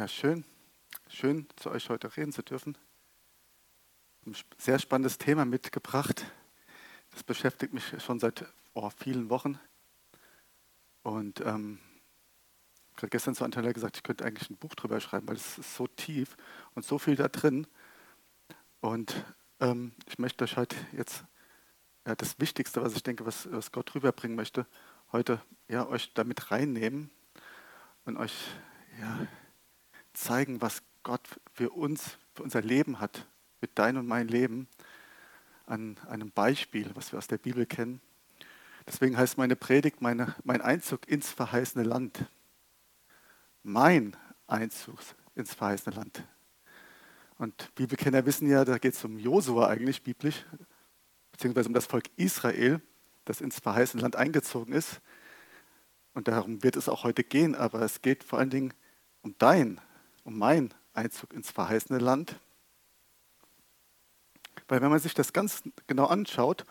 Ja, schön. Schön, zu euch heute reden zu dürfen. Ein sehr spannendes Thema mitgebracht. Das beschäftigt mich schon seit oh, vielen Wochen. Und ähm, gerade gestern zu Anteil gesagt, ich könnte eigentlich ein Buch drüber schreiben, weil es ist so tief und so viel da drin. Und ähm, ich möchte euch heute jetzt ja, das Wichtigste, was ich denke, was, was Gott rüberbringen möchte, heute ja, euch damit reinnehmen und euch ja, zeigen, was Gott für uns, für unser Leben hat, für dein und mein Leben, an einem Beispiel, was wir aus der Bibel kennen. Deswegen heißt meine Predigt meine, mein Einzug ins verheißene Land. Mein Einzug ins verheißene Land. Und Bibelkenner wissen ja, da geht es um Josua eigentlich biblisch, beziehungsweise um das Volk Israel, das ins verheißene Land eingezogen ist. Und darum wird es auch heute gehen, aber es geht vor allen Dingen um dein um meinen Einzug ins verheißene Land. Weil wenn man sich das ganz genau anschaut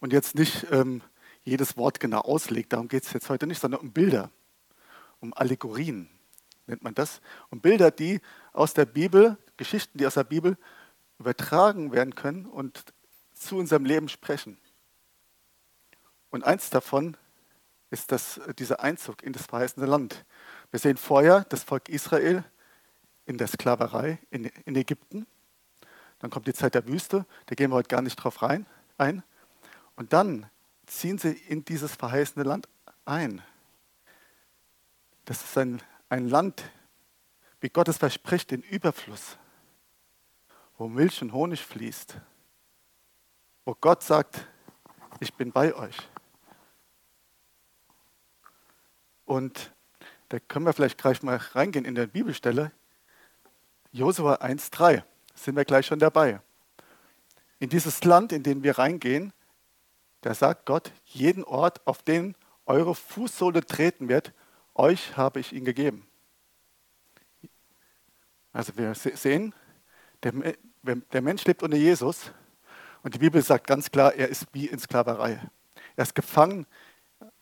und jetzt nicht ähm, jedes Wort genau auslegt, darum geht es jetzt heute nicht, sondern um Bilder, um Allegorien nennt man das, um Bilder, die aus der Bibel, Geschichten, die aus der Bibel übertragen werden können und zu unserem Leben sprechen. Und eins davon ist das, dieser Einzug in das verheißene Land. Wir sehen vorher das Volk Israel in der Sklaverei in, in Ägypten. Dann kommt die Zeit der Wüste, da gehen wir heute gar nicht drauf rein, ein. Und dann ziehen sie in dieses verheißene Land ein. Das ist ein, ein Land, wie Gott es verspricht, in Überfluss, wo Milch und Honig fließt, wo Gott sagt, ich bin bei euch. Und da können wir vielleicht gleich mal reingehen in der Bibelstelle. Josua 1,3 sind wir gleich schon dabei. In dieses Land, in den wir reingehen, da sagt Gott, jeden Ort, auf den eure Fußsohle treten wird, euch habe ich ihn gegeben. Also wir sehen, der, der Mensch lebt unter Jesus und die Bibel sagt ganz klar, er ist wie in Sklaverei. Er ist gefangen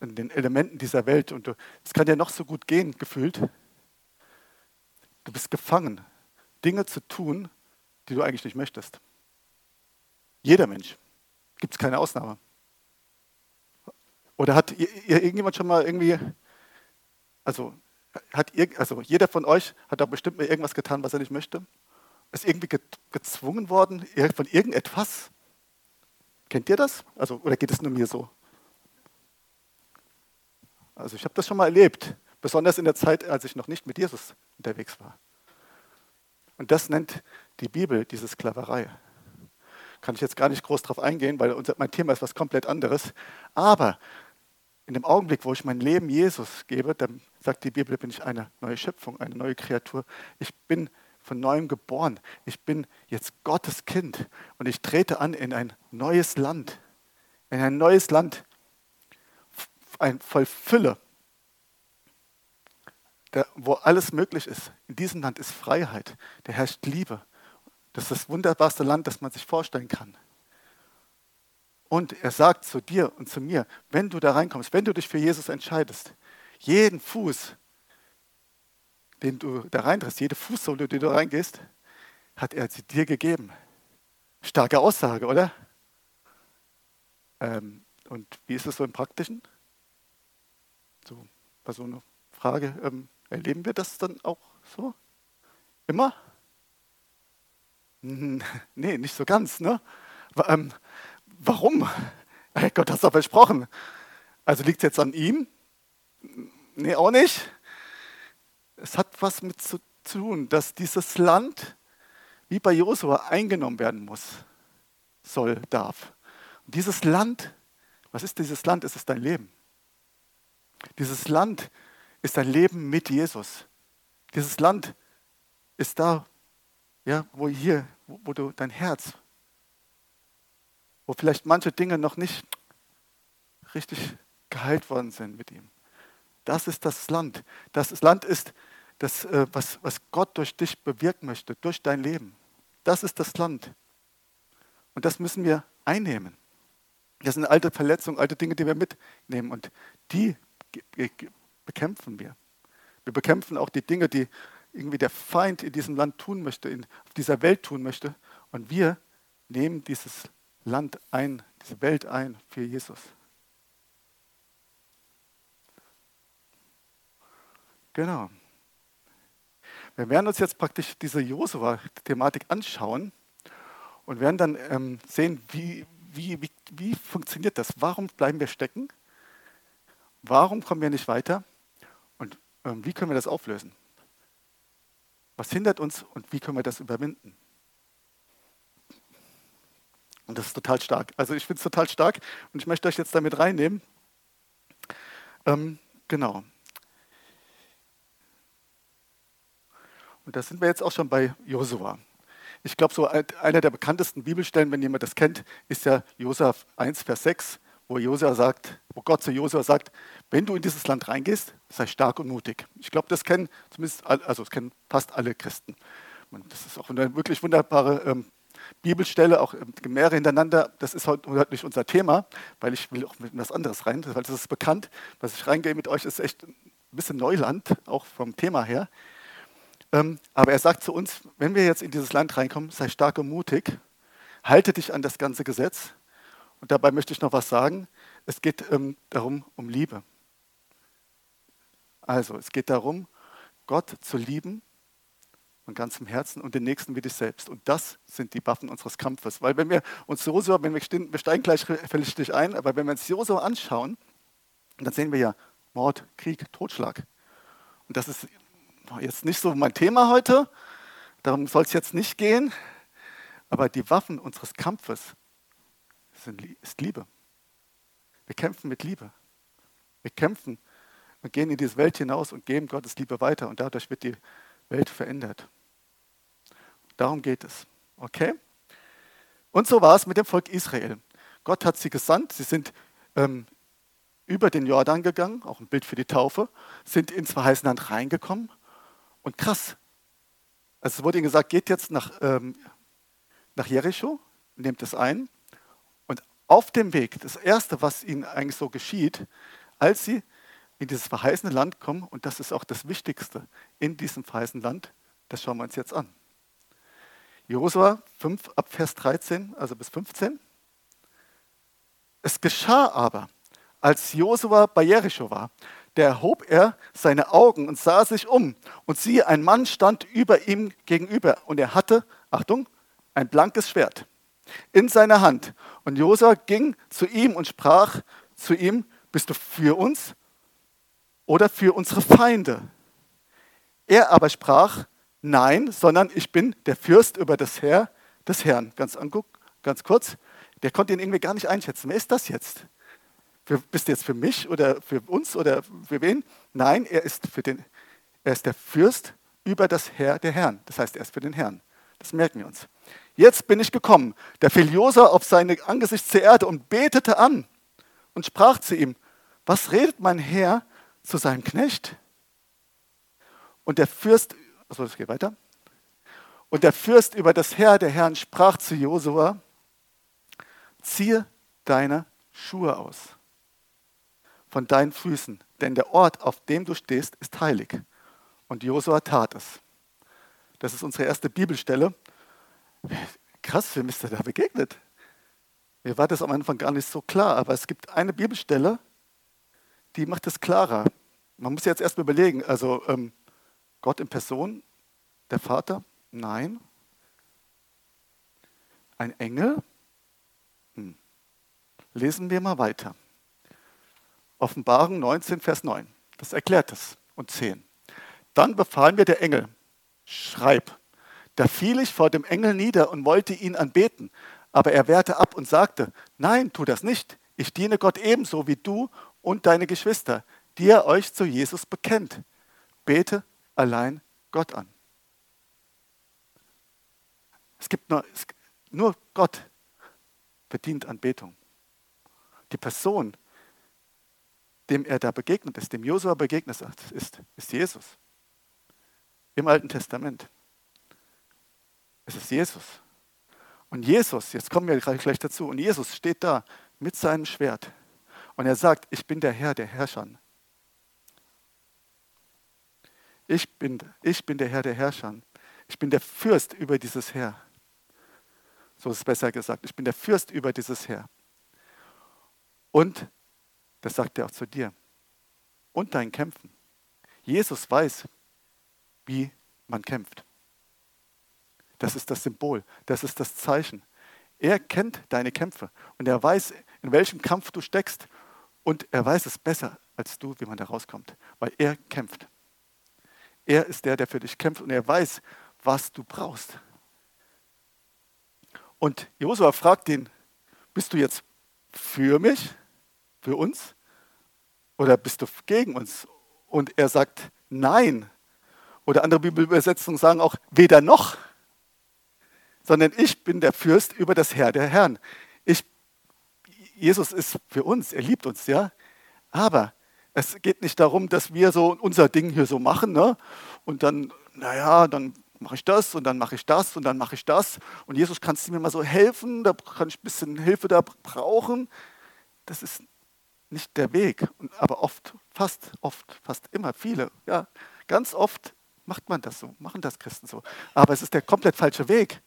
in den Elementen dieser Welt und es kann dir noch so gut gehen, gefühlt. Du bist gefangen Dinge zu tun, die du eigentlich nicht möchtest. Jeder Mensch. Gibt es keine Ausnahme. Oder hat irgendjemand schon mal irgendwie, also hat also jeder von euch hat da bestimmt mal irgendwas getan, was er nicht möchte? Ist irgendwie gezwungen worden von irgendetwas? Kennt ihr das? Also, oder geht es nur mir so? Also ich habe das schon mal erlebt, besonders in der Zeit, als ich noch nicht mit Jesus unterwegs war. Und das nennt die Bibel diese Sklaverei. Kann ich jetzt gar nicht groß drauf eingehen, weil unser, mein Thema ist was komplett anderes. Aber in dem Augenblick, wo ich mein Leben Jesus gebe, dann sagt die Bibel, bin ich eine neue Schöpfung, eine neue Kreatur. Ich bin von neuem geboren. Ich bin jetzt Gottes Kind und ich trete an in ein neues Land. In ein neues Land, ein voll Fülle, der, wo alles möglich ist. In diesem Land ist Freiheit, da herrscht Liebe. Das ist das wunderbarste Land, das man sich vorstellen kann. Und er sagt zu dir und zu mir, wenn du da reinkommst, wenn du dich für Jesus entscheidest, jeden Fuß, den du da reintrittst, jede Fußsohle, die du reingehst, hat er sie dir gegeben. Starke Aussage, oder? Ähm, und wie ist es so im Praktischen? So, bei so einer Frage, ähm, Erleben wir das dann auch so? Immer? Hm, nee, nicht so ganz. Ne? Ähm, warum? Gott hat es doch versprochen. Also liegt es jetzt an ihm? Nee, auch nicht. Es hat was mit zu tun, dass dieses Land wie bei Josua eingenommen werden muss, soll, darf. Und dieses Land, was ist dieses Land? Es ist dein Leben. Dieses Land ist dein Leben mit Jesus. Dieses Land ist da, ja, wo hier, wo, wo du dein Herz, wo vielleicht manche Dinge noch nicht richtig geheilt worden sind mit ihm. Das ist das Land. Das Land ist das, äh, was, was Gott durch dich bewirken möchte, durch dein Leben. Das ist das Land. Und das müssen wir einnehmen. Das sind alte Verletzungen, alte Dinge, die wir mitnehmen. Und die bekämpfen wir. Wir bekämpfen auch die Dinge, die irgendwie der Feind in diesem Land tun möchte, in, auf dieser Welt tun möchte. Und wir nehmen dieses Land ein, diese Welt ein für Jesus. Genau. Wir werden uns jetzt praktisch diese Josua-Thematik anschauen und werden dann ähm, sehen, wie, wie, wie, wie funktioniert das? Warum bleiben wir stecken? Warum kommen wir nicht weiter? Ähm, wie können wir das auflösen? Was hindert uns und wie können wir das überwinden? Und das ist total stark. Also ich finde es total stark und ich möchte euch jetzt damit reinnehmen. Ähm, genau. Und da sind wir jetzt auch schon bei Josua. Ich glaube, so einer der bekanntesten Bibelstellen, wenn jemand das kennt, ist ja Josua 1, Vers 6, wo Josua sagt, wo Gott zu Josua sagt, wenn du in dieses Land reingehst, sei stark und mutig. Ich glaube, das kennen zumindest, also das kennen fast alle Christen. Das ist auch eine wirklich wunderbare ähm, Bibelstelle, auch ähm, mehrere hintereinander. Das ist heute, heute nicht unser Thema, weil ich will auch mit etwas anderes rein, weil das ist bekannt. Was ich reingehe mit euch, ist echt ein bisschen Neuland, auch vom Thema her. Ähm, aber er sagt zu uns, wenn wir jetzt in dieses Land reinkommen, sei stark und mutig, halte dich an das ganze Gesetz. Und dabei möchte ich noch was sagen. Es geht ähm, darum, um Liebe. Also, es geht darum, Gott zu lieben von ganzem Herzen und den Nächsten wie dich selbst. Und das sind die Waffen unseres Kampfes. Weil wenn wir uns Josua, wenn wir, stehen, wir steigen gleich fällig ein, aber wenn wir uns Josua anschauen, dann sehen wir ja Mord, Krieg, Totschlag. Und das ist jetzt nicht so mein Thema heute, darum soll es jetzt nicht gehen, aber die Waffen unseres Kampfes ist Liebe. Wir kämpfen mit Liebe. Wir kämpfen und gehen in diese Welt hinaus und geben Gottes Liebe weiter und dadurch wird die Welt verändert. Darum geht es. Okay? Und so war es mit dem Volk Israel. Gott hat sie gesandt, sie sind ähm, über den Jordan gegangen, auch ein Bild für die Taufe, sind ins verheißene Land reingekommen und krass. Also es wurde ihnen gesagt, geht jetzt nach, ähm, nach Jericho, nehmt es ein. Auf dem Weg, das Erste, was ihnen eigentlich so geschieht, als sie in dieses verheißene Land kommen, und das ist auch das Wichtigste in diesem verheißenen Land, das schauen wir uns jetzt an. Josua 5 ab Vers 13, also bis 15. Es geschah aber, als Josua bei Jericho war, da erhob er seine Augen und sah sich um. Und siehe, ein Mann stand über ihm gegenüber. Und er hatte, Achtung, ein blankes Schwert in seiner Hand. Und Josua ging zu ihm und sprach zu ihm, bist du für uns oder für unsere Feinde? Er aber sprach, nein, sondern ich bin der Fürst über das Heer des Herrn. Ganz, ganz kurz, der konnte ihn irgendwie gar nicht einschätzen. Wer ist das jetzt? Für, bist du jetzt für mich oder für uns oder für wen? Nein, er ist, für den, er ist der Fürst über das Herr der Herren. Das heißt, er ist für den Herrn. Das merken wir uns. Jetzt bin ich gekommen. Da fiel Josa auf sein Angesicht zur Erde und betete an und sprach zu ihm, was redet mein Herr zu seinem Knecht? Und der Fürst, achso, das geht weiter. Und der Fürst über das Herr der Herren sprach zu Josua, ziehe deine Schuhe aus von deinen Füßen, denn der Ort, auf dem du stehst, ist heilig. Und Josua tat es. Das ist unsere erste Bibelstelle. Krass, wem ist er da begegnet? Mir war das am Anfang gar nicht so klar, aber es gibt eine Bibelstelle, die macht es klarer. Man muss jetzt erstmal überlegen, also ähm, Gott in Person, der Vater? Nein. Ein Engel? Hm. Lesen wir mal weiter. Offenbarung 19, Vers 9. Das erklärt es. Und 10. Dann befahl mir der Engel, schreib. Da fiel ich vor dem Engel nieder und wollte ihn anbeten. Aber er wehrte ab und sagte, nein, tu das nicht. Ich diene Gott ebenso wie du und deine Geschwister, die ihr euch zu Jesus bekennt. Bete allein Gott an. Es gibt nur, es, nur Gott verdient Anbetung. Die Person dem er da begegnet ist, dem Josua begegnet ist, ist Jesus. Im Alten Testament. Es ist Jesus. Und Jesus, jetzt kommen wir gleich dazu, und Jesus steht da mit seinem Schwert und er sagt, ich bin der Herr der Herrscher. Ich bin, ich bin der Herr der Herrscher. Ich bin der Fürst über dieses Heer. So ist es besser gesagt. Ich bin der Fürst über dieses Heer. Und, das sagt er auch zu dir, und deinen Kämpfen. Jesus weiß, wie man kämpft. Das ist das Symbol, das ist das Zeichen. Er kennt deine Kämpfe und er weiß, in welchem Kampf du steckst und er weiß es besser als du, wie man da rauskommt, weil er kämpft. Er ist der, der für dich kämpft und er weiß, was du brauchst. Und Josua fragt ihn, bist du jetzt für mich, für uns oder bist du gegen uns? Und er sagt, nein. Oder andere Bibelübersetzungen sagen auch, weder noch, sondern ich bin der Fürst über das Herr der Herren. Ich, Jesus ist für uns, er liebt uns, ja. Aber es geht nicht darum, dass wir so unser Ding hier so machen ne? und dann, naja, dann mache ich das und dann mache ich das und dann mache ich das. Und Jesus, kannst du mir mal so helfen? Da kann ich ein bisschen Hilfe da brauchen. Das ist nicht der Weg. Aber oft, fast, oft, fast immer, viele, ja, ganz oft macht man das so, machen das Christen so. Aber es ist der komplett falsche Weg.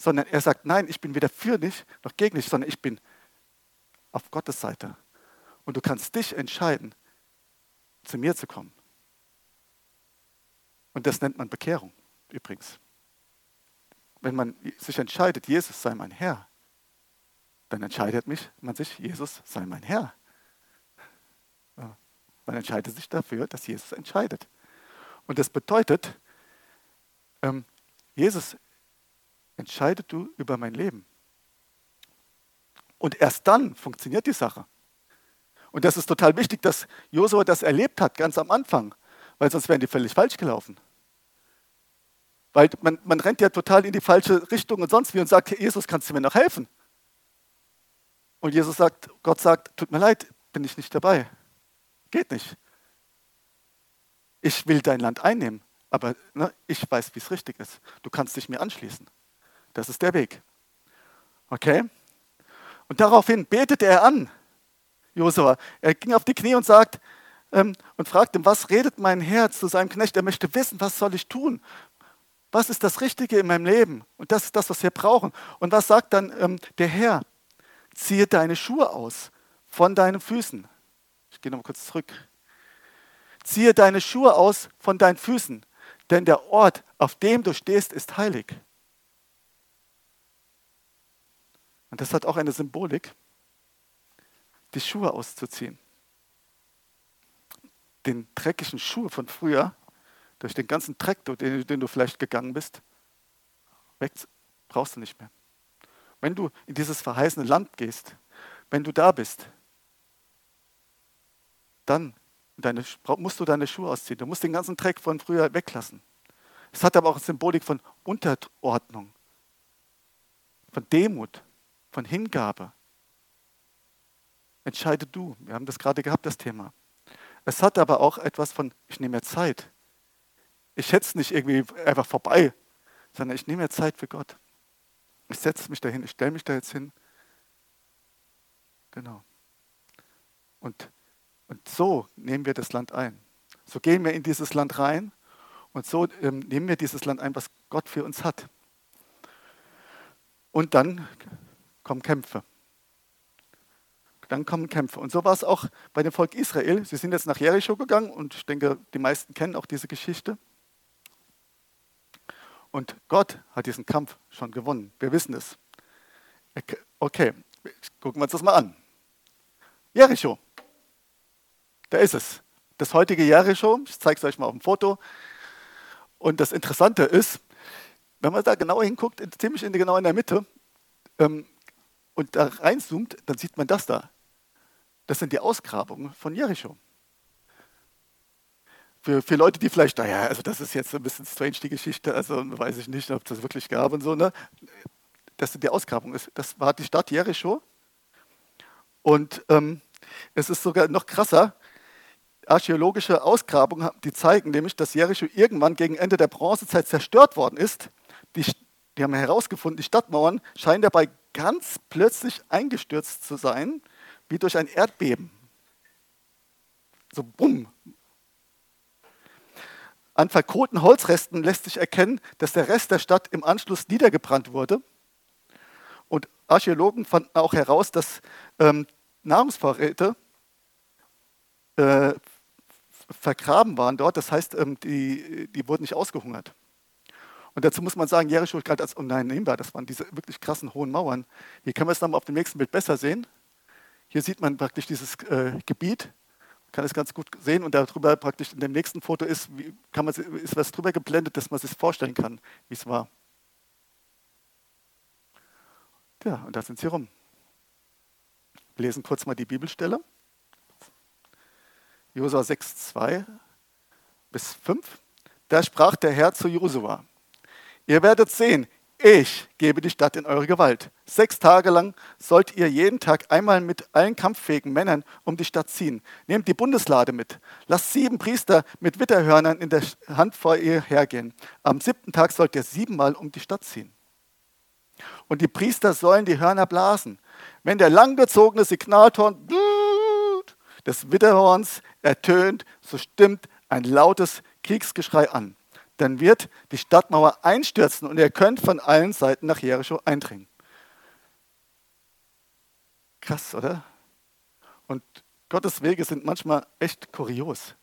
Sondern er sagt, nein, ich bin weder für dich noch gegen dich, sondern ich bin auf Gottes Seite. Und du kannst dich entscheiden, zu mir zu kommen. Und das nennt man Bekehrung übrigens. Wenn man sich entscheidet, Jesus sei mein Herr, dann entscheidet mich, man sich, Jesus sei mein Herr. Man entscheidet sich dafür, dass Jesus entscheidet. Und das bedeutet, ähm, Jesus entscheidet du über mein Leben. Und erst dann funktioniert die Sache. Und das ist total wichtig, dass Josua das erlebt hat, ganz am Anfang, weil sonst wären die völlig falsch gelaufen. Weil man, man rennt ja total in die falsche Richtung und sonst wie und sagt, Jesus, kannst du mir noch helfen? Und Jesus sagt, Gott sagt, tut mir leid, bin ich nicht dabei. Geht nicht. Ich will dein Land einnehmen, aber ne, ich weiß, wie es richtig ist. Du kannst dich mir anschließen. Das ist der Weg. Okay? Und daraufhin betet er an. Josua. Er ging auf die Knie und sagt ähm, und fragte, was redet mein Herz zu seinem Knecht? Er möchte wissen, was soll ich tun? Was ist das Richtige in meinem Leben? Und das ist das, was wir brauchen. Und was sagt dann ähm, der Herr? Ziehe deine Schuhe aus von deinen Füßen. Ich gehe noch mal kurz zurück. Ziehe deine Schuhe aus von deinen Füßen, denn der Ort, auf dem du stehst, ist heilig. Und das hat auch eine Symbolik die Schuhe auszuziehen. Den dreckigen Schuh von früher, durch den ganzen Dreck, den, den du vielleicht gegangen bist, weg brauchst du nicht mehr. Wenn du in dieses verheißene Land gehst, wenn du da bist, dann deine, musst du deine Schuhe ausziehen. Du musst den ganzen Dreck von früher weglassen. Es hat aber auch eine Symbolik von Unterordnung, von Demut, von Hingabe, Entscheide du. Wir haben das gerade gehabt, das Thema. Es hat aber auch etwas von, ich nehme mir Zeit. Ich es nicht irgendwie einfach vorbei, sondern ich nehme mir Zeit für Gott. Ich setze mich dahin, ich stelle mich da jetzt hin. Genau. Und, und so nehmen wir das Land ein. So gehen wir in dieses Land rein und so ähm, nehmen wir dieses Land ein, was Gott für uns hat. Und dann kommen Kämpfe dann kommen Kämpfe. Und so war es auch bei dem Volk Israel. Sie sind jetzt nach Jericho gegangen und ich denke, die meisten kennen auch diese Geschichte. Und Gott hat diesen Kampf schon gewonnen. Wir wissen es. Okay, gucken wir uns das mal an. Jericho. Da ist es. Das heutige Jericho, ich zeige es euch mal auf dem Foto. Und das Interessante ist, wenn man da genau hinguckt, ziemlich in, genau in der Mitte, ähm, und da reinzoomt, dann sieht man das da. Das sind die Ausgrabungen von Jericho. Für, für Leute, die vielleicht, naja, also das ist jetzt ein bisschen strange, die Geschichte, also weiß ich nicht, ob das wirklich gab und so, ne? Das sind die Ausgrabungen. Das war die Stadt Jericho. Und ähm, es ist sogar noch krasser. Archäologische Ausgrabungen, die zeigen nämlich, dass Jericho irgendwann gegen Ende der Bronzezeit zerstört worden ist. Die, die haben herausgefunden, die Stadtmauern scheinen dabei ganz plötzlich eingestürzt zu sein wie durch ein Erdbeben. So bumm. An verkohlten Holzresten lässt sich erkennen, dass der Rest der Stadt im Anschluss niedergebrannt wurde. Und Archäologen fanden auch heraus, dass ähm, Nahrungsvorräte äh, vergraben waren dort. Das heißt, ähm, die, die wurden nicht ausgehungert. Und dazu muss man sagen, Jericho galt als uneinnehmbar. Das waren diese wirklich krassen hohen Mauern. Hier können wir es dann mal auf dem nächsten Bild besser sehen. Hier sieht man praktisch dieses äh, Gebiet, man kann es ganz gut sehen und darüber praktisch in dem nächsten Foto ist, wie, kann man, ist was drüber geblendet, dass man sich vorstellen kann, wie es war. Ja, und da sind sie rum. Wir lesen kurz mal die Bibelstelle. Josua 6, 2 bis 5. Da sprach der Herr zu Josua, ihr werdet sehen, ich gebe die Stadt in eure Gewalt. Sechs Tage lang sollt ihr jeden Tag einmal mit allen kampffähigen Männern um die Stadt ziehen. Nehmt die Bundeslade mit. Lasst sieben Priester mit Witterhörnern in der Hand vor ihr hergehen. Am siebten Tag sollt ihr siebenmal um die Stadt ziehen. Und die Priester sollen die Hörner blasen. Wenn der langgezogene Signalton des Witterhorns ertönt, so stimmt ein lautes Kriegsgeschrei an. Dann wird die Stadtmauer einstürzen und ihr könnt von allen Seiten nach Jericho eindringen. Krass, oder? Und Gottes Wege sind manchmal echt kurios.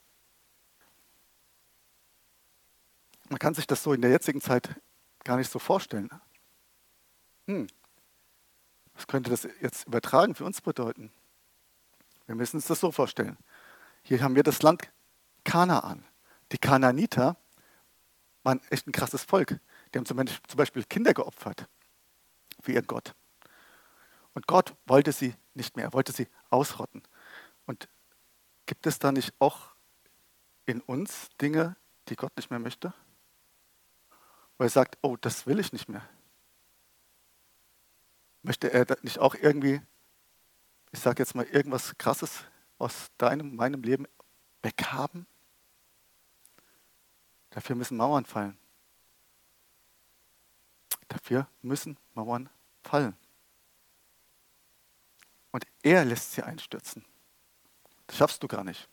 Man kann sich das so in der jetzigen Zeit gar nicht so vorstellen. Hm. Was könnte das jetzt übertragen für uns bedeuten? Wir müssen uns das so vorstellen. Hier haben wir das Land Kanaan. Die Kanaaniter waren echt ein krasses Volk. Die haben zum Beispiel Kinder geopfert für ihren Gott. Und Gott wollte sie nicht mehr, wollte sie ausrotten. Und gibt es da nicht auch in uns Dinge, die Gott nicht mehr möchte? Wo er sagt, oh, das will ich nicht mehr. Möchte er nicht auch irgendwie, ich sage jetzt mal, irgendwas Krasses aus deinem, meinem Leben weghaben? Dafür müssen Mauern fallen. Dafür müssen Mauern fallen. Und er lässt sie einstürzen. Das schaffst du gar nicht.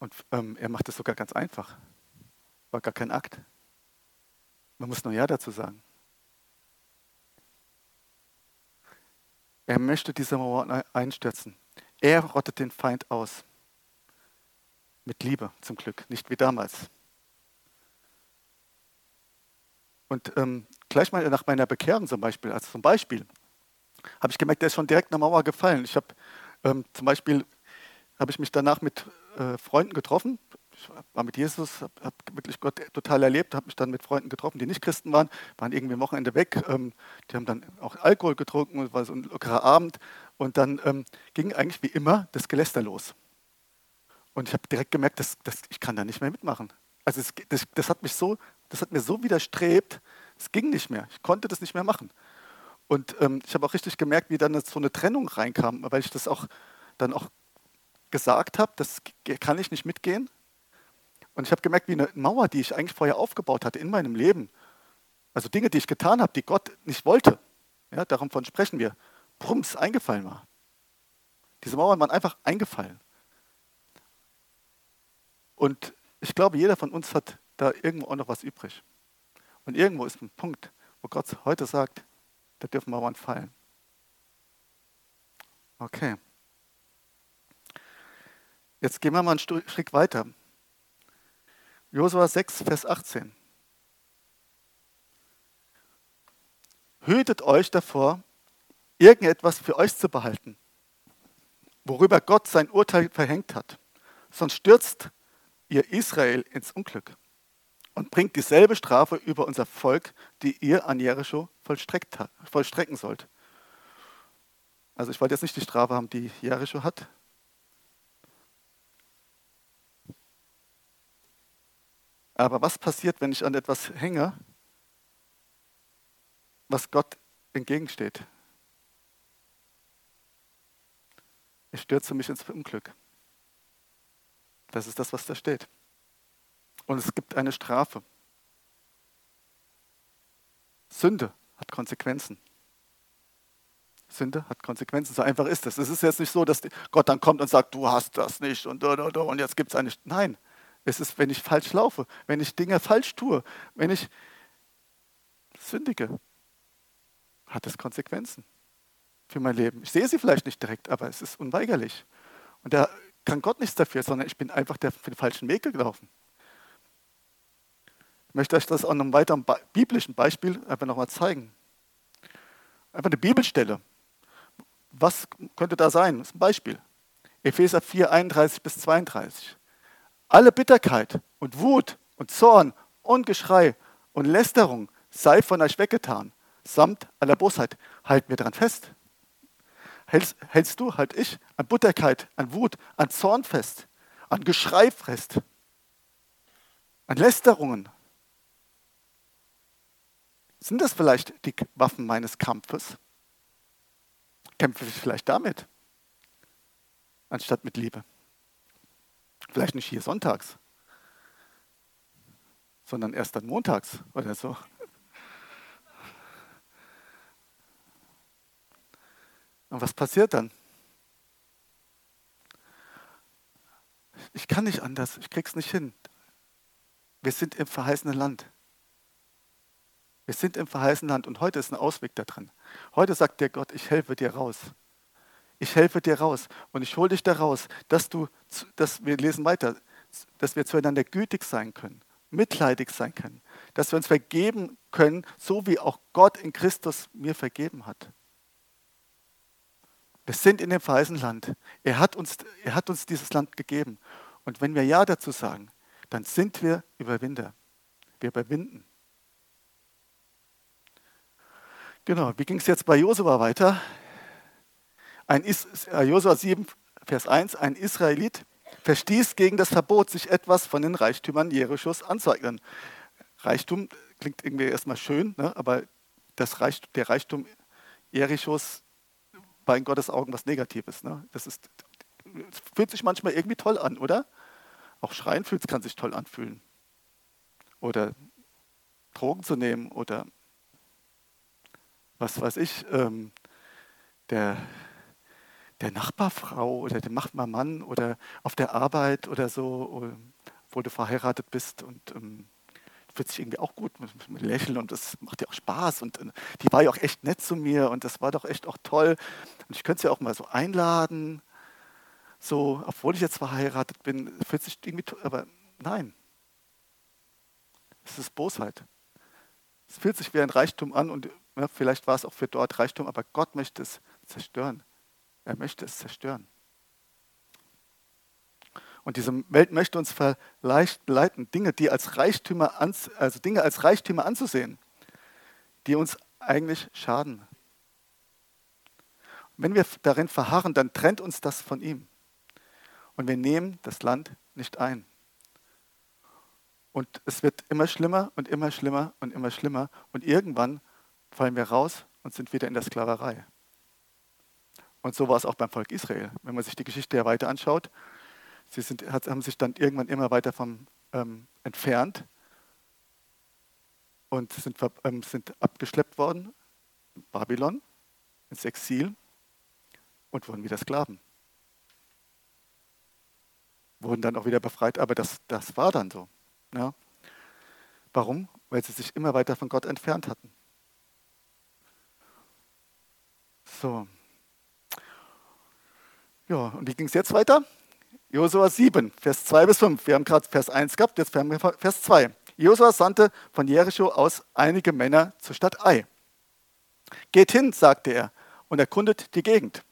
Und ähm, er macht es sogar ganz einfach. War gar kein Akt. Man muss nur Ja dazu sagen. Er möchte diese Mauern einstürzen. Er rottet den Feind aus. Mit Liebe zum Glück, nicht wie damals. Und ähm, gleich mal nach meiner Bekehrung zum Beispiel, als zum Beispiel, habe ich gemerkt, der ist schon direkt eine Mauer gefallen. Ich habe ähm, zum Beispiel, habe ich mich danach mit äh, Freunden getroffen. Ich war mit Jesus, habe hab wirklich Gott total erlebt, habe mich dann mit Freunden getroffen, die nicht Christen waren, waren irgendwie am Wochenende weg. Ähm, die haben dann auch Alkohol getrunken, war so ein lockerer Abend. Und dann ähm, ging eigentlich wie immer das Geläster los. Und ich habe direkt gemerkt, dass, dass, ich kann da nicht mehr mitmachen. Also es, das, das, hat mich so, das hat mir so widerstrebt, es ging nicht mehr. Ich konnte das nicht mehr machen. Und ähm, ich habe auch richtig gemerkt, wie dann so eine Trennung reinkam, weil ich das auch dann auch gesagt habe, das kann ich nicht mitgehen. Und ich habe gemerkt, wie eine Mauer, die ich eigentlich vorher aufgebaut hatte in meinem Leben, also Dinge, die ich getan habe, die Gott nicht wollte, ja, davon sprechen wir, prums eingefallen war. Diese Mauern waren einfach eingefallen. Und ich glaube, jeder von uns hat da irgendwo auch noch was übrig. Und irgendwo ist ein Punkt, wo Gott heute sagt, da dürfen Mauern fallen. Okay. Jetzt gehen wir mal einen Schritt weiter. Josua 6, Vers 18. Hütet euch davor, irgendetwas für euch zu behalten, worüber Gott sein Urteil verhängt hat. Sonst stürzt ihr Israel ins Unglück und bringt dieselbe Strafe über unser Volk, die ihr an Jericho vollstrecken sollt. Also ich wollte jetzt nicht die Strafe haben, die Jericho hat. Aber was passiert, wenn ich an etwas hänge, was Gott entgegensteht? Ich stürze mich ins Unglück. Das ist das, was da steht. Und es gibt eine Strafe. Sünde hat Konsequenzen. Sünde hat Konsequenzen. So einfach ist es. Es ist jetzt nicht so, dass Gott dann kommt und sagt, du hast das nicht und, und, und jetzt gibt es eine. Nein, es ist, wenn ich falsch laufe, wenn ich Dinge falsch tue, wenn ich sündige, hat es Konsequenzen für mein Leben. Ich sehe sie vielleicht nicht direkt, aber es ist unweigerlich. Und da kann Gott nichts dafür, sondern ich bin einfach der, den falschen Weg gelaufen. Ich möchte euch das an einem weiteren biblischen Beispiel einfach nochmal zeigen. Einfach eine Bibelstelle. Was könnte da sein? Das ist ein Beispiel. Epheser 4, 31 bis 32. Alle Bitterkeit und Wut und Zorn und Geschrei und Lästerung sei von euch weggetan, samt aller Bosheit. Halten wir daran fest. Hältst, hältst du, halt ich, an Bitterkeit, an Wut, an Zorn fest, an Geschrei fest, an Lästerungen, sind das vielleicht die Waffen meines Kampfes? Kämpfe ich vielleicht damit, anstatt mit Liebe? Vielleicht nicht hier sonntags, sondern erst dann montags oder so. Und was passiert dann? Ich kann nicht anders, ich krieg's nicht hin. Wir sind im verheißenen Land. Wir sind im verheißenen Land und heute ist ein Ausweg da drin. Heute sagt dir Gott, ich helfe dir raus. Ich helfe dir raus und ich hole dich da raus, dass du, dass wir lesen weiter, dass wir zueinander gütig sein können, mitleidig sein können, dass wir uns vergeben können, so wie auch Gott in Christus mir vergeben hat. Wir sind in dem verheißenen Land. Er hat, uns, er hat uns dieses Land gegeben. Und wenn wir Ja dazu sagen, dann sind wir Überwinder. Wir überwinden. Genau, wie ging es jetzt bei Josua weiter? Ein äh, Josua 7, Vers 1, ein Israelit verstieß gegen das Verbot, sich etwas von den Reichtümern Jerichos anzueignen. Reichtum klingt irgendwie erstmal schön, ne? aber das Reich, der Reichtum Jerichos war in Gottes Augen was Negatives. Ne? Das ist, fühlt sich manchmal irgendwie toll an, oder? Auch Schreien fühlt, kann sich toll anfühlen. Oder Drogen zu nehmen oder was weiß ich, ähm, der, der Nachbarfrau oder dem Nachbarmann oder auf der Arbeit oder so, wo du verheiratet bist und ähm, fühlt sich irgendwie auch gut mit, mit, Lächeln und das macht dir auch Spaß und äh, die war ja auch echt nett zu mir und das war doch echt auch toll und ich könnte sie auch mal so einladen, so, obwohl ich jetzt verheiratet bin, fühlt sich irgendwie, aber nein, es ist Bosheit. Es fühlt sich wie ein Reichtum an und ja, vielleicht war es auch für dort Reichtum, aber Gott möchte es zerstören. Er möchte es zerstören. Und diese Welt möchte uns verleiten, Dinge, die als Reichtümer, also Dinge als Reichtümer anzusehen, die uns eigentlich schaden. Wenn wir darin verharren, dann trennt uns das von ihm. Und wir nehmen das Land nicht ein. Und es wird immer schlimmer und immer schlimmer und immer schlimmer. Und irgendwann fallen wir raus und sind wieder in der Sklaverei. Und so war es auch beim Volk Israel. Wenn man sich die Geschichte ja weiter anschaut, sie sind, haben sich dann irgendwann immer weiter vom, ähm, entfernt und sind, ähm, sind abgeschleppt worden, in Babylon, ins Exil und wurden wieder Sklaven. Wurden dann auch wieder befreit, aber das, das war dann so. Ja. Warum? Weil sie sich immer weiter von Gott entfernt hatten. So. Ja, und wie ging es jetzt weiter? Josua 7, Vers 2 bis 5. Wir haben gerade Vers 1 gehabt, jetzt haben wir Vers 2. Josua sandte von Jericho aus einige Männer zur Stadt Ai. Geht hin, sagte er, und erkundet die Gegend.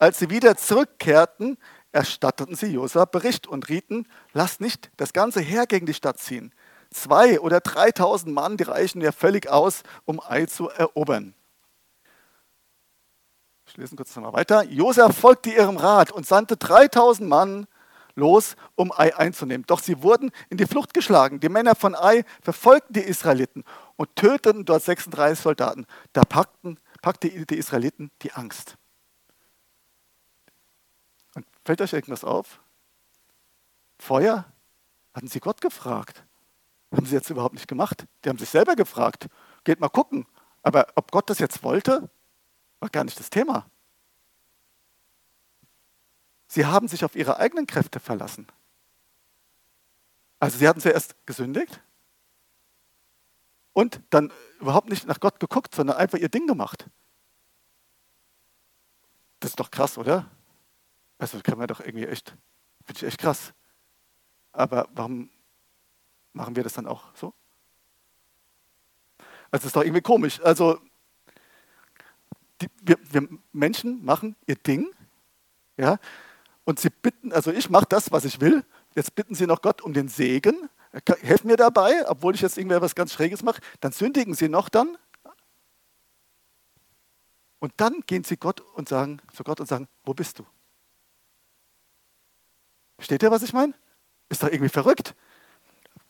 Als sie wieder zurückkehrten, erstatteten sie Josua Bericht und rieten, lasst nicht das ganze Heer gegen die Stadt ziehen. Zwei oder dreitausend Mann, die reichen ja völlig aus, um Ai zu erobern. Ich lese kurz nochmal weiter. Josef folgte ihrem Rat und sandte 3000 Mann los, um Ai einzunehmen. Doch sie wurden in die Flucht geschlagen. Die Männer von Ai verfolgten die Israeliten und töteten dort 36 Soldaten. Da packten, packte die Israeliten die Angst. Und fällt euch irgendwas auf? Feuer? Hatten sie Gott gefragt? Haben sie jetzt überhaupt nicht gemacht. Die haben sich selber gefragt. Geht mal gucken. Aber ob Gott das jetzt wollte? War gar nicht das Thema. Sie haben sich auf ihre eigenen Kräfte verlassen. Also sie hatten zuerst gesündigt und dann überhaupt nicht nach Gott geguckt, sondern einfach ihr Ding gemacht. Das ist doch krass, oder? Also kann man doch irgendwie echt, finde ich echt krass. Aber warum machen wir das dann auch so? Also das ist doch irgendwie komisch. Also die, wir, wir, Menschen machen ihr Ding, ja, und sie bitten, also ich mache das, was ich will. Jetzt bitten sie noch Gott um den Segen. Helft mir dabei, obwohl ich jetzt irgendwie was ganz Schräges mache. Dann sündigen sie noch dann. Und dann gehen sie Gott und sagen, zu Gott und sagen, wo bist du? Versteht ihr, was ich meine? Ist doch irgendwie verrückt.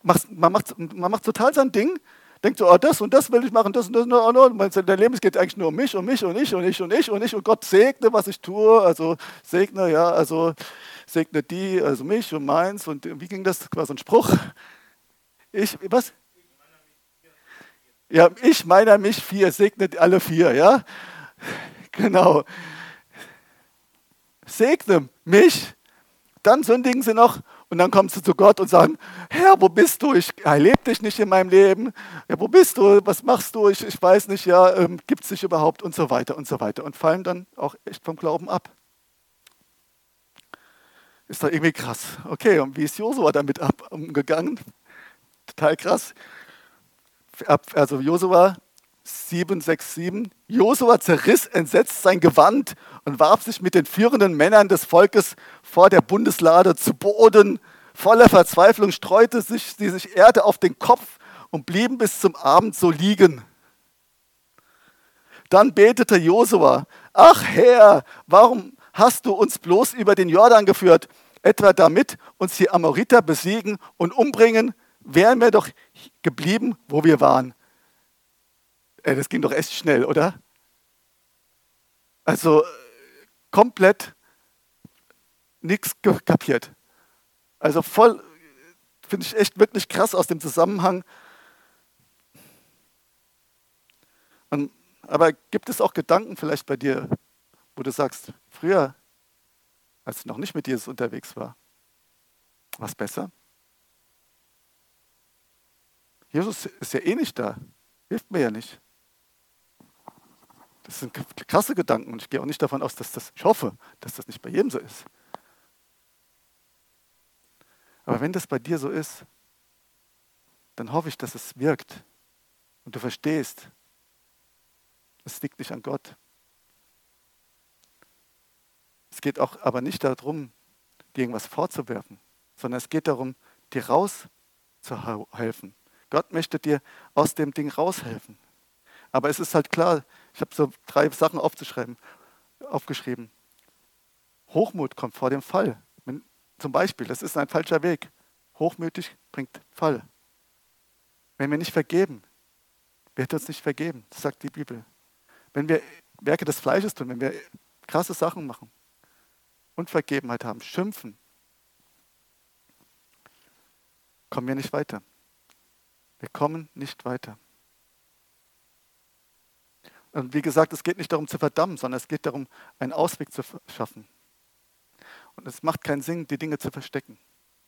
Man macht, man macht total sein Ding, denkt so, oh, das und das will ich machen, das und das. Oh, no. Dein Leben geht eigentlich nur um mich und mich und ich und ich und ich und ich und Gott segne, was ich tue. Also segne, ja, also segne die, also mich und meins. Und wie ging das? So ein Spruch. Ich, was? Ja, ich, meiner, mich, vier, segnet alle vier, ja? Genau. Segne mich, dann sündigen sie noch und dann kommen sie zu Gott und sagen, Herr, wo bist du? Ich erlebe dich nicht in meinem Leben. Ja, wo bist du? Was machst du? Ich, ich weiß nicht, ja, ähm, gibt es dich überhaupt? Und so weiter und so weiter. Und fallen dann auch echt vom Glauben ab. Ist doch irgendwie krass. Okay, und wie ist Josua damit ab, umgegangen? Total krass. Also Josua 7, 6, 7. Josua zerriss entsetzt sein Gewand und warf sich mit den führenden Männern des Volkes vor der Bundeslade zu Boden. Voller Verzweiflung streute sich, sie sich Erde auf den Kopf und blieben bis zum Abend so liegen. Dann betete Josua, ach Herr, warum hast du uns bloß über den Jordan geführt, etwa damit uns die Amoriter besiegen und umbringen, wären wir doch geblieben, wo wir waren. Ey, das ging doch echt schnell, oder? Also komplett nichts kapiert. Also voll, finde ich echt wirklich krass aus dem Zusammenhang. Und, aber gibt es auch Gedanken vielleicht bei dir, wo du sagst, früher, als ich noch nicht mit Jesus unterwegs war, war es besser? Jesus ist ja eh nicht da, hilft mir ja nicht. Das sind krasse Gedanken und ich gehe auch nicht davon aus, dass das, ich hoffe, dass das nicht bei jedem so ist. Aber wenn das bei dir so ist, dann hoffe ich, dass es wirkt und du verstehst, es liegt nicht an Gott. Es geht auch aber nicht darum, dir irgendwas vorzuwerfen, sondern es geht darum, dir rauszuhelfen. Gott möchte dir aus dem Ding raushelfen. Aber es ist halt klar, ich habe so drei Sachen aufzuschreiben, aufgeschrieben. Hochmut kommt vor dem Fall. Zum Beispiel, das ist ein falscher Weg. Hochmütig bringt Fall. Wenn wir nicht vergeben, wird uns nicht vergeben. Sagt die Bibel. Wenn wir Werke des Fleisches tun, wenn wir krasse Sachen machen, Unvergebenheit haben, schimpfen, kommen wir nicht weiter. Wir kommen nicht weiter. Und wie gesagt, es geht nicht darum zu verdammen, sondern es geht darum, einen Ausweg zu schaffen. Und es macht keinen Sinn, die Dinge zu verstecken.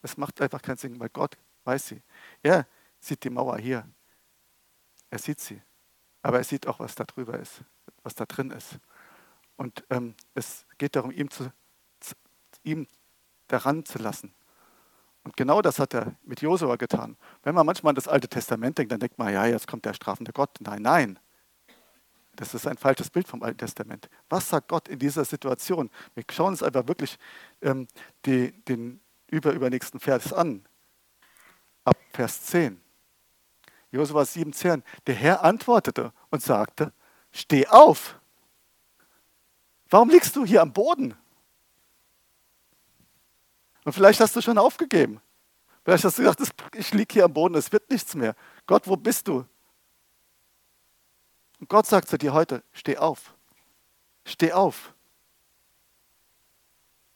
Es macht einfach keinen Sinn, weil Gott weiß sie. Er sieht die Mauer hier. Er sieht sie. Aber er sieht auch, was da drüber ist, was da drin ist. Und ähm, es geht darum, ihm, zu, zu, ihm daran zu lassen. Und genau das hat er mit Josua getan. Wenn man manchmal an das Alte Testament denkt, dann denkt man, ja, jetzt kommt der strafende Gott. Nein, nein. Das ist ein falsches Bild vom Alten Testament. Was sagt Gott in dieser Situation? Wir schauen uns einfach wirklich ähm, die, den überübernächsten Vers an. Ab Vers 10. Josua 7, 10. Der Herr antwortete und sagte, steh auf. Warum liegst du hier am Boden? Und vielleicht hast du schon aufgegeben. Vielleicht hast du gedacht, ich liege hier am Boden, es wird nichts mehr. Gott, wo bist du? Und Gott sagt zu dir heute, steh auf. Steh auf.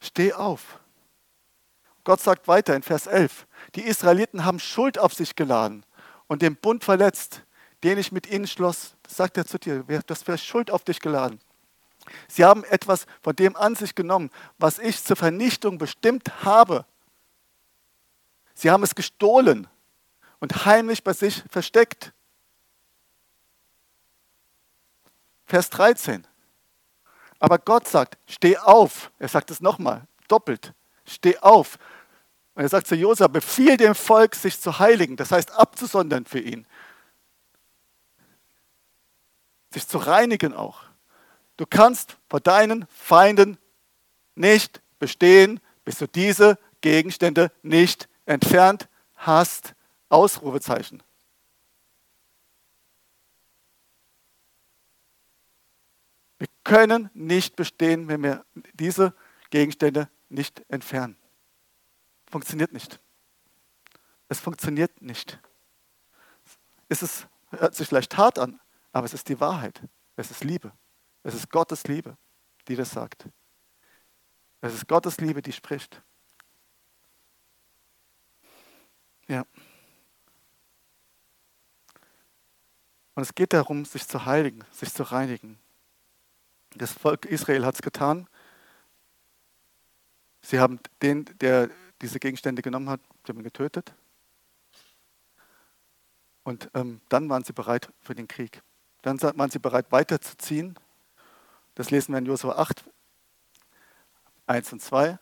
Steh auf. Gott sagt weiter in Vers 11, die Israeliten haben Schuld auf sich geladen und den Bund verletzt, den ich mit ihnen schloss. Das sagt er zu dir, du hast Schuld auf dich geladen. Sie haben etwas von dem an sich genommen, was ich zur Vernichtung bestimmt habe. Sie haben es gestohlen und heimlich bei sich versteckt. Vers 13. Aber Gott sagt, steh auf. Er sagt es nochmal, doppelt. Steh auf. Und er sagt zu Josua, befiehl dem Volk, sich zu heiligen, das heißt abzusondern für ihn. Sich zu reinigen auch. Du kannst vor deinen Feinden nicht bestehen, bis du diese Gegenstände nicht entfernt hast. Ausrufezeichen. Wir können nicht bestehen, wenn wir diese Gegenstände nicht entfernen. Funktioniert nicht. Es funktioniert nicht. Es ist, hört sich vielleicht hart an, aber es ist die Wahrheit. Es ist Liebe. Es ist Gottes Liebe, die das sagt. Es ist Gottes Liebe, die spricht. Ja. Und es geht darum, sich zu heiligen, sich zu reinigen. Das Volk Israel hat es getan. Sie haben den, der diese Gegenstände genommen hat, sie haben getötet. Und ähm, dann waren sie bereit für den Krieg. Dann waren sie bereit weiterzuziehen das lesen wir in Josua 8, 1 und 2.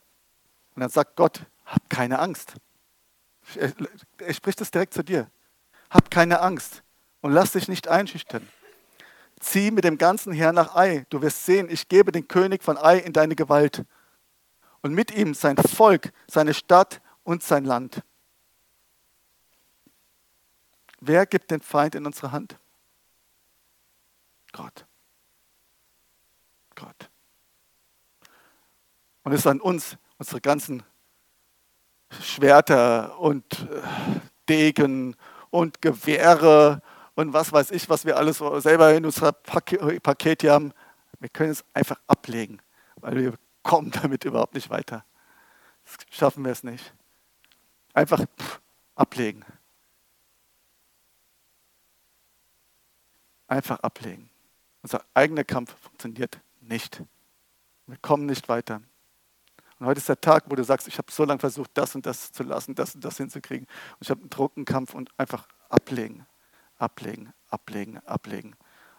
Und dann sagt Gott, hab keine Angst. Er, er spricht es direkt zu dir. Hab keine Angst und lass dich nicht einschüchtern. Zieh mit dem ganzen Heer nach Ai. Du wirst sehen, ich gebe den König von Ai in deine Gewalt. Und mit ihm sein Volk, seine Stadt und sein Land. Wer gibt den Feind in unsere Hand? Gott. Gott. Und es ist an uns, unsere ganzen Schwerter und äh, Degen und Gewehre und was weiß ich, was wir alles selber in unserer Paket hier haben. Wir können es einfach ablegen, weil wir kommen damit überhaupt nicht weiter. Das schaffen wir es nicht. Einfach ablegen. Einfach ablegen. Unser eigener Kampf funktioniert nicht. Wir kommen nicht weiter. Und heute ist der Tag, wo du sagst, ich habe so lange versucht, das und das zu lassen, das und das hinzukriegen. Und ich habe einen Druckenkampf und einfach ablegen, ablegen, ablegen, ablegen,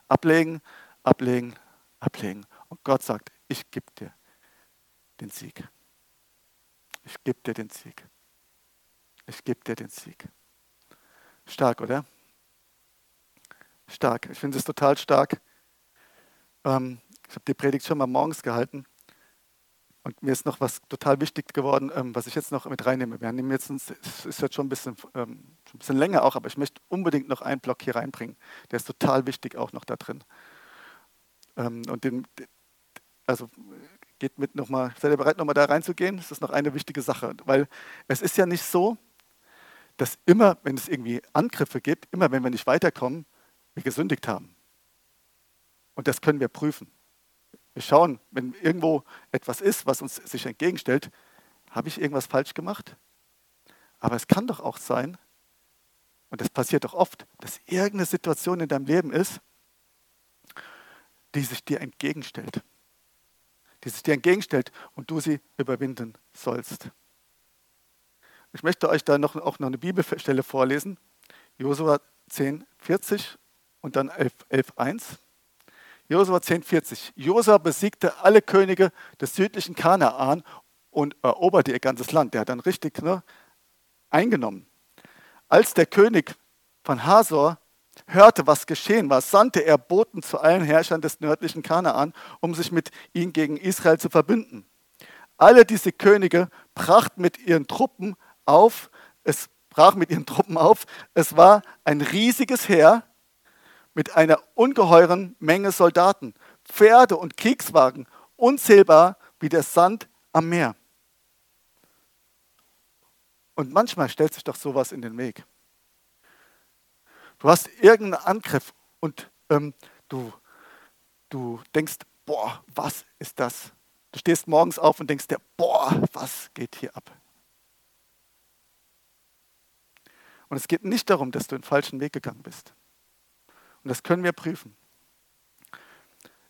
ablegen, ablegen, ablegen. Und Gott sagt, ich gebe dir den Sieg. Ich gebe dir den Sieg. Ich gebe dir den Sieg. Stark, oder? Stark. Ich finde es total stark. Ähm, ich habe die Predigt schon mal morgens gehalten. Und mir ist noch was total wichtig geworden, ähm, was ich jetzt noch mit reinnehme. Wir nehmen jetzt, es ist jetzt schon ein, bisschen, ähm, schon ein bisschen länger auch, aber ich möchte unbedingt noch einen Block hier reinbringen. Der ist total wichtig auch noch da drin. Ähm, und den, also geht mit nochmal, seid ihr bereit, nochmal da reinzugehen? Das ist noch eine wichtige Sache, weil es ist ja nicht so, dass immer, wenn es irgendwie Angriffe gibt, immer wenn wir nicht weiterkommen, wir gesündigt haben. Und das können wir prüfen. Wir schauen, wenn irgendwo etwas ist, was uns sich entgegenstellt, habe ich irgendwas falsch gemacht? Aber es kann doch auch sein, und das passiert doch oft, dass irgendeine Situation in deinem Leben ist, die sich dir entgegenstellt. Die sich dir entgegenstellt und du sie überwinden sollst. Ich möchte euch da noch, auch noch eine Bibelstelle vorlesen. Josua 10, 40 und dann 11, 11 1. Josua 10,40. Josua besiegte alle Könige des südlichen Kanaan und eroberte ihr ganzes Land. Der hat dann richtig ne, eingenommen. Als der König von Hasor hörte, was geschehen war, sandte er Boten zu allen Herrschern des nördlichen Kanaan, um sich mit ihnen gegen Israel zu verbünden. Alle diese Könige brachten mit ihren Truppen auf, es brach mit ihren Truppen auf, es war ein riesiges Heer, mit einer ungeheuren Menge Soldaten, Pferde und Kriegswagen, unzählbar wie der Sand am Meer. Und manchmal stellt sich doch sowas in den Weg. Du hast irgendeinen Angriff und ähm, du, du denkst, boah, was ist das? Du stehst morgens auf und denkst dir, boah, was geht hier ab? Und es geht nicht darum, dass du den falschen Weg gegangen bist. Und das können wir prüfen.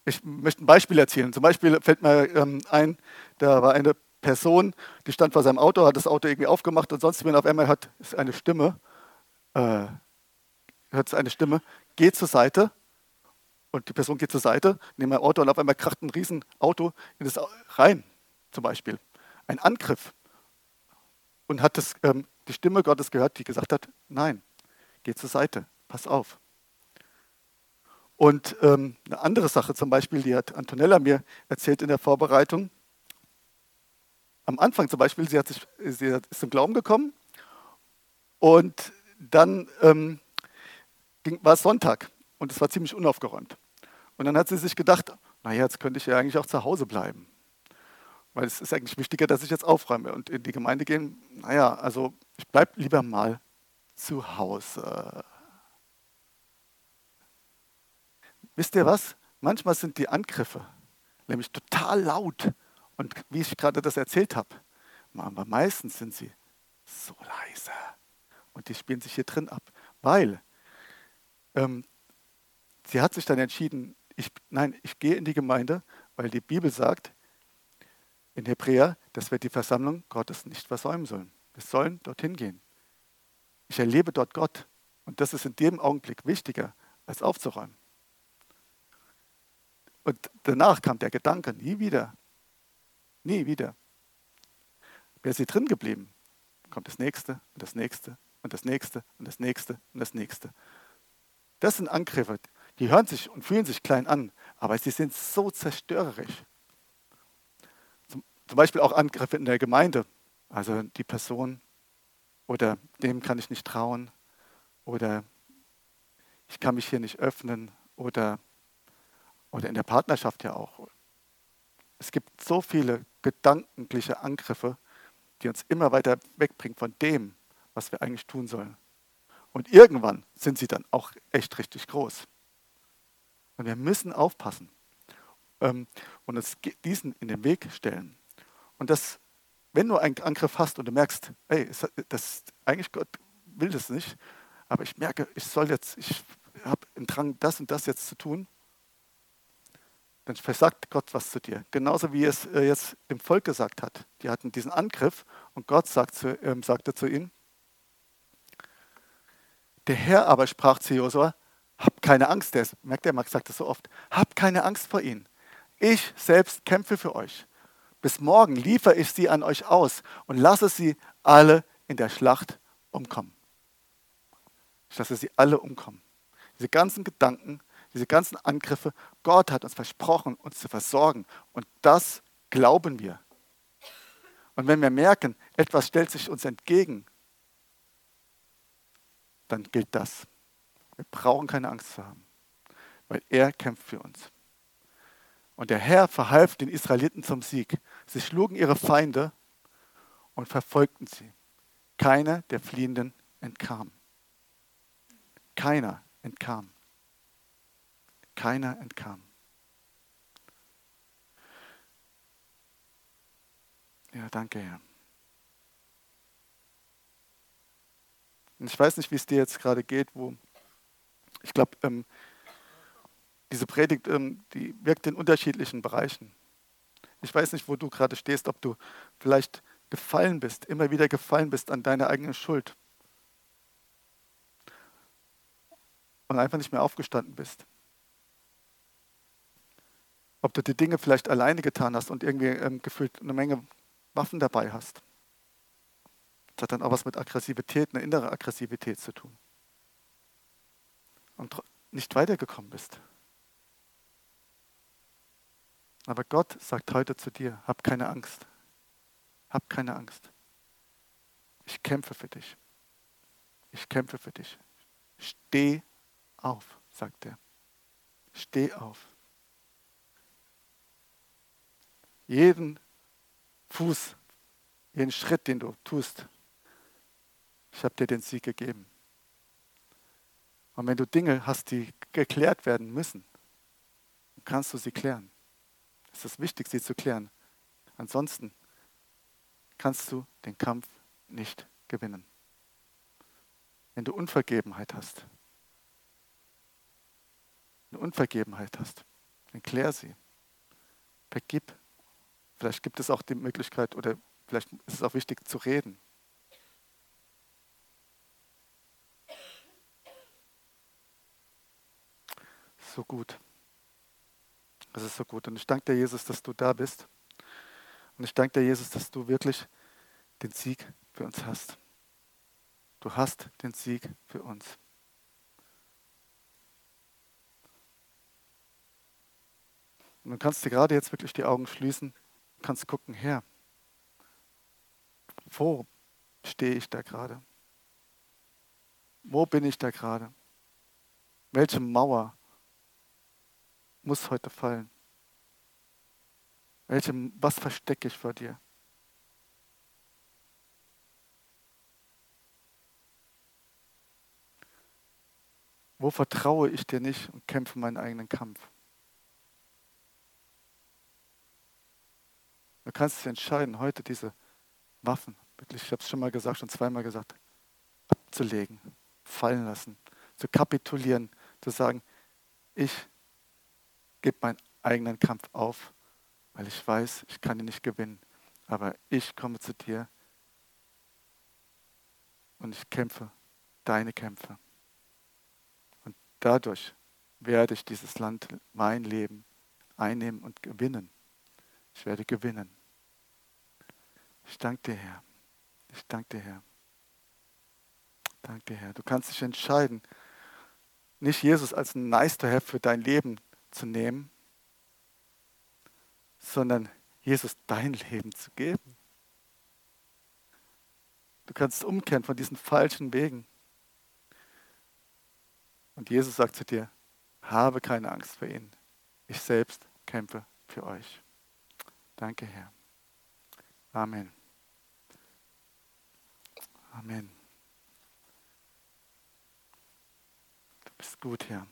Ich möchte ein Beispiel erzählen. Zum Beispiel fällt mir ähm, ein, da war eine Person, die stand vor seinem Auto, hat das Auto irgendwie aufgemacht und sonst, wenn auf einmal hat, ist eine Stimme, äh, hört eine Stimme, geht zur Seite und die Person geht zur Seite, neben ein Auto und auf einmal kracht ein Riesenauto in das rein, zum Beispiel. Ein Angriff. Und hat das, ähm, die Stimme Gottes gehört, die gesagt hat, nein, geh zur Seite, pass auf. Und ähm, eine andere Sache zum Beispiel, die hat Antonella mir erzählt in der Vorbereitung. Am Anfang zum Beispiel, sie, hat sich, sie ist zum Glauben gekommen und dann ähm, ging, war es Sonntag und es war ziemlich unaufgeräumt. Und dann hat sie sich gedacht, naja, jetzt könnte ich ja eigentlich auch zu Hause bleiben. Weil es ist eigentlich wichtiger, dass ich jetzt aufräume und in die Gemeinde gehen. Naja, also ich bleibe lieber mal zu Hause. Wisst ihr was? Manchmal sind die Angriffe nämlich total laut. Und wie ich gerade das erzählt habe, aber meistens sind sie so leise. Und die spielen sich hier drin ab. Weil ähm, sie hat sich dann entschieden, ich, nein, ich gehe in die Gemeinde, weil die Bibel sagt in Hebräer, dass wir die Versammlung Gottes nicht versäumen sollen. Wir sollen dorthin gehen. Ich erlebe dort Gott. Und das ist in dem Augenblick wichtiger, als aufzuräumen. Und danach kam der Gedanke, nie wieder, nie wieder. Wäre sie drin geblieben, kommt das nächste und das nächste und das nächste und das nächste und das nächste. Das sind Angriffe, die hören sich und fühlen sich klein an, aber sie sind so zerstörerisch. Zum, zum Beispiel auch Angriffe in der Gemeinde. Also die Person oder dem kann ich nicht trauen oder ich kann mich hier nicht öffnen oder oder in der Partnerschaft ja auch. Es gibt so viele gedankliche Angriffe, die uns immer weiter wegbringen von dem, was wir eigentlich tun sollen. Und irgendwann sind sie dann auch echt richtig groß. Und wir müssen aufpassen ähm, und uns diesen in den Weg stellen. Und das, wenn du einen Angriff hast und du merkst, hey, das, eigentlich Gott will das nicht, aber ich merke, ich soll jetzt, ich habe einen Drang, das und das jetzt zu tun, dann versagt Gott was zu dir. Genauso wie es äh, jetzt dem Volk gesagt hat. Die hatten diesen Angriff und Gott sagt zu, ähm, sagte zu ihnen, der Herr aber sprach zu Josua, hab keine Angst, der ist, merkt ihr, Max sagt das so oft, hab keine Angst vor ihnen. Ich selbst kämpfe für euch. Bis morgen liefere ich sie an euch aus und lasse sie alle in der Schlacht umkommen. Ich lasse sie alle umkommen. Diese ganzen Gedanken diese ganzen Angriffe, Gott hat uns versprochen, uns zu versorgen. Und das glauben wir. Und wenn wir merken, etwas stellt sich uns entgegen, dann gilt das. Wir brauchen keine Angst zu haben, weil er kämpft für uns. Und der Herr verhalf den Israeliten zum Sieg. Sie schlugen ihre Feinde und verfolgten sie. Keiner der Fliehenden entkam. Keiner entkam. Keiner entkam. Ja, danke, Herr. Und ich weiß nicht, wie es dir jetzt gerade geht, wo ich glaube, ähm, diese Predigt, ähm, die wirkt in unterschiedlichen Bereichen. Ich weiß nicht, wo du gerade stehst, ob du vielleicht gefallen bist, immer wieder gefallen bist an deiner eigenen Schuld und einfach nicht mehr aufgestanden bist ob du die Dinge vielleicht alleine getan hast und irgendwie ähm, gefühlt eine Menge Waffen dabei hast. Das hat dann auch was mit Aggressivität, eine innere Aggressivität zu tun. Und nicht weitergekommen bist. Aber Gott sagt heute zu dir, hab keine Angst. Hab keine Angst. Ich kämpfe für dich. Ich kämpfe für dich. Steh auf, sagt er. Steh auf. Jeden Fuß, jeden Schritt, den du tust, ich habe dir den Sieg gegeben. Und wenn du Dinge hast, die geklärt werden müssen, kannst du sie klären. Es ist wichtig, sie zu klären. Ansonsten kannst du den Kampf nicht gewinnen. Wenn du Unvergebenheit hast, eine Unvergebenheit hast, dann klär sie. Vergib. Vielleicht gibt es auch die Möglichkeit oder vielleicht ist es auch wichtig zu reden. So gut. Das ist so gut. Und ich danke dir, Jesus, dass du da bist. Und ich danke dir, Jesus, dass du wirklich den Sieg für uns hast. Du hast den Sieg für uns. Und du kannst dir gerade jetzt wirklich die Augen schließen, kannst gucken, Herr, wo stehe ich da gerade? Wo bin ich da gerade? Welche Mauer muss heute fallen? Welche, was verstecke ich vor dir? Wo vertraue ich dir nicht und kämpfe meinen eigenen Kampf? Du kannst dich entscheiden, heute diese Waffen, wirklich, ich habe es schon mal gesagt, schon zweimal gesagt, abzulegen, fallen lassen, zu kapitulieren, zu sagen, ich gebe meinen eigenen Kampf auf, weil ich weiß, ich kann ihn nicht gewinnen. Aber ich komme zu dir und ich kämpfe deine Kämpfe. Und dadurch werde ich dieses Land, mein Leben, einnehmen und gewinnen. Ich werde gewinnen. Ich danke dir, Herr. Ich danke dir, Herr. Danke Herr. Du kannst dich entscheiden, nicht Jesus als ein nice to have für dein Leben zu nehmen, sondern Jesus dein Leben zu geben. Du kannst umkehren von diesen falschen Wegen. Und Jesus sagt zu dir, habe keine Angst vor ihnen. Ich selbst kämpfe für euch. Danke, Herr. Amen. Amen. Du bist gut, Herr.